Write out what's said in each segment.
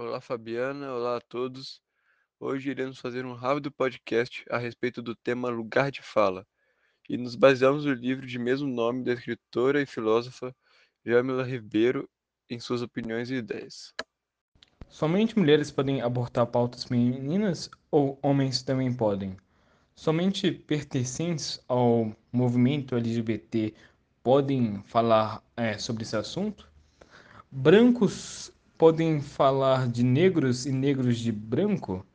Olá, Fabiana. Olá a todos. Hoje iremos fazer um rápido podcast a respeito do tema lugar de fala e nos baseamos no livro de mesmo nome da escritora e filósofa Jamila Ribeiro em suas opiniões e ideias. Somente mulheres podem abortar pautas femininas ou homens também podem? Somente pertencentes ao movimento LGBT podem falar é, sobre esse assunto? Brancos podem falar de negros e negros de branco?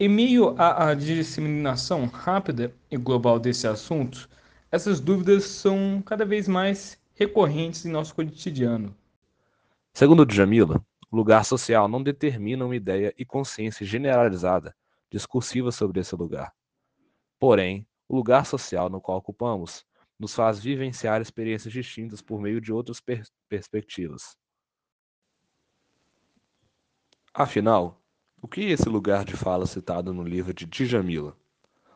Em meio à, disseminação rápida e global desse assunto, essas dúvidas são cada vez mais recorrentes em nosso cotidiano. Segundo Djamila, o lugar social não determina uma ideia e consciência generalizada, discursiva sobre esse lugar. Porém, o lugar social no qual ocupamos nos faz vivenciar experiências distintas por meio de outras per perspectivas. Afinal, o que é esse lugar de fala citado no livro de Djamila?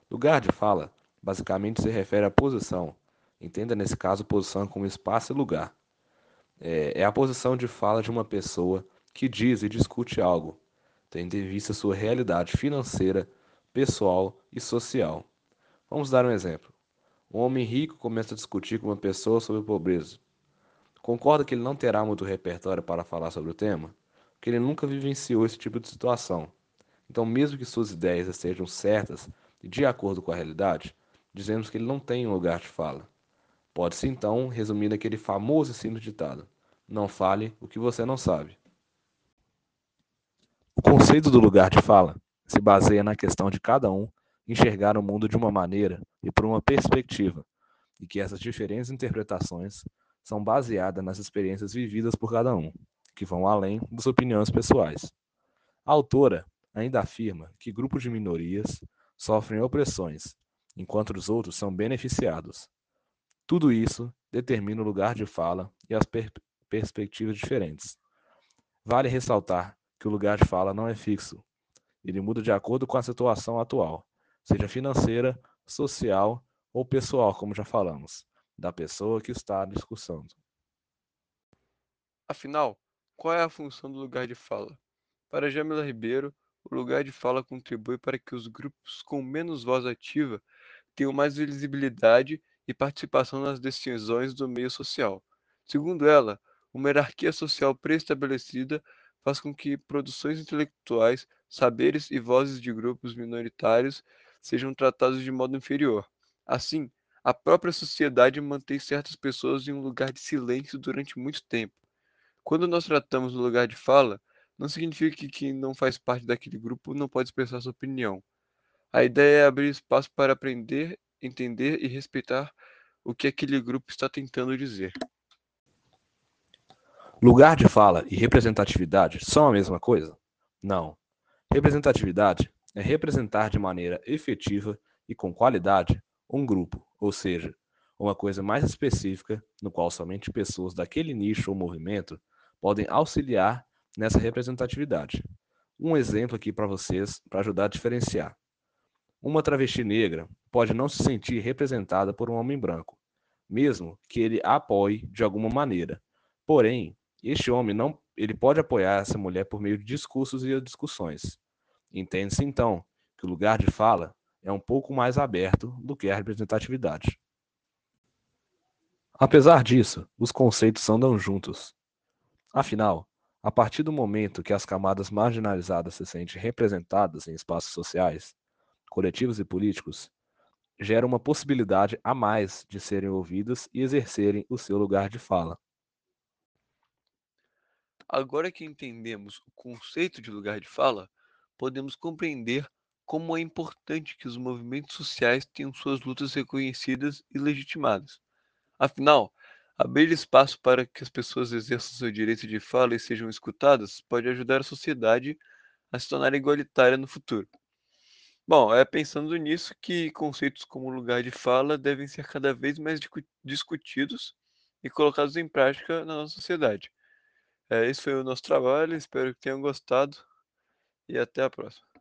Lugar de fala basicamente se refere à posição. Entenda nesse caso posição como espaço e lugar. É, é a posição de fala de uma pessoa que diz e discute algo, tendo em vista sua realidade financeira, pessoal e social. Vamos dar um exemplo. Um homem rico começa a discutir com uma pessoa sobre pobreza. Concorda que ele não terá muito repertório para falar sobre o tema? Porque ele nunca vivenciou esse tipo de situação. Então, mesmo que suas ideias estejam certas e de acordo com a realidade, dizemos que ele não tem um lugar de fala. Pode-se então resumir naquele famoso e simples ditado: não fale o que você não sabe. O conceito do lugar de fala se baseia na questão de cada um enxergar o mundo de uma maneira e por uma perspectiva, e que essas diferentes interpretações são baseadas nas experiências vividas por cada um, que vão além das opiniões pessoais. A autora ainda afirma que grupos de minorias sofrem opressões, enquanto os outros são beneficiados. Tudo isso determina o lugar de fala e as per perspectivas diferentes. Vale ressaltar que o lugar de fala não é fixo, ele muda de acordo com a situação atual seja financeira, social ou pessoal, como já falamos, da pessoa que está discussando. Afinal, qual é a função do lugar de fala? Para Jamila Ribeiro, o lugar de fala contribui para que os grupos com menos voz ativa tenham mais visibilidade e participação nas decisões do meio social. Segundo ela, uma hierarquia social pré-estabelecida faz com que produções intelectuais, saberes e vozes de grupos minoritários sejam tratados de modo inferior. Assim, a própria sociedade mantém certas pessoas em um lugar de silêncio durante muito tempo. Quando nós tratamos no lugar de fala, não significa que quem não faz parte daquele grupo não pode expressar sua opinião. A ideia é abrir espaço para aprender, entender e respeitar o que aquele grupo está tentando dizer. Lugar de fala e representatividade são a mesma coisa? Não. Representatividade é representar de maneira efetiva e com qualidade um grupo, ou seja, uma coisa mais específica no qual somente pessoas daquele nicho ou movimento podem auxiliar nessa representatividade. Um exemplo aqui para vocês, para ajudar a diferenciar. Uma travesti negra pode não se sentir representada por um homem branco, mesmo que ele a apoie de alguma maneira. Porém, este homem não, ele pode apoiar essa mulher por meio de discursos e discussões. Entende-se, então, que o lugar de fala é um pouco mais aberto do que a representatividade. Apesar disso, os conceitos andam juntos. Afinal, a partir do momento que as camadas marginalizadas se sentem representadas em espaços sociais, coletivos e políticos, gera uma possibilidade a mais de serem ouvidas e exercerem o seu lugar de fala. Agora que entendemos o conceito de lugar de fala, podemos compreender como é importante que os movimentos sociais tenham suas lutas reconhecidas e legitimadas. Afinal, abrir espaço para que as pessoas exerçam seu direito de fala e sejam escutadas pode ajudar a sociedade a se tornar igualitária no futuro. Bom, é pensando nisso que conceitos como lugar de fala devem ser cada vez mais discutidos e colocados em prática na nossa sociedade. É, esse foi o nosso trabalho, espero que tenham gostado e até a próxima.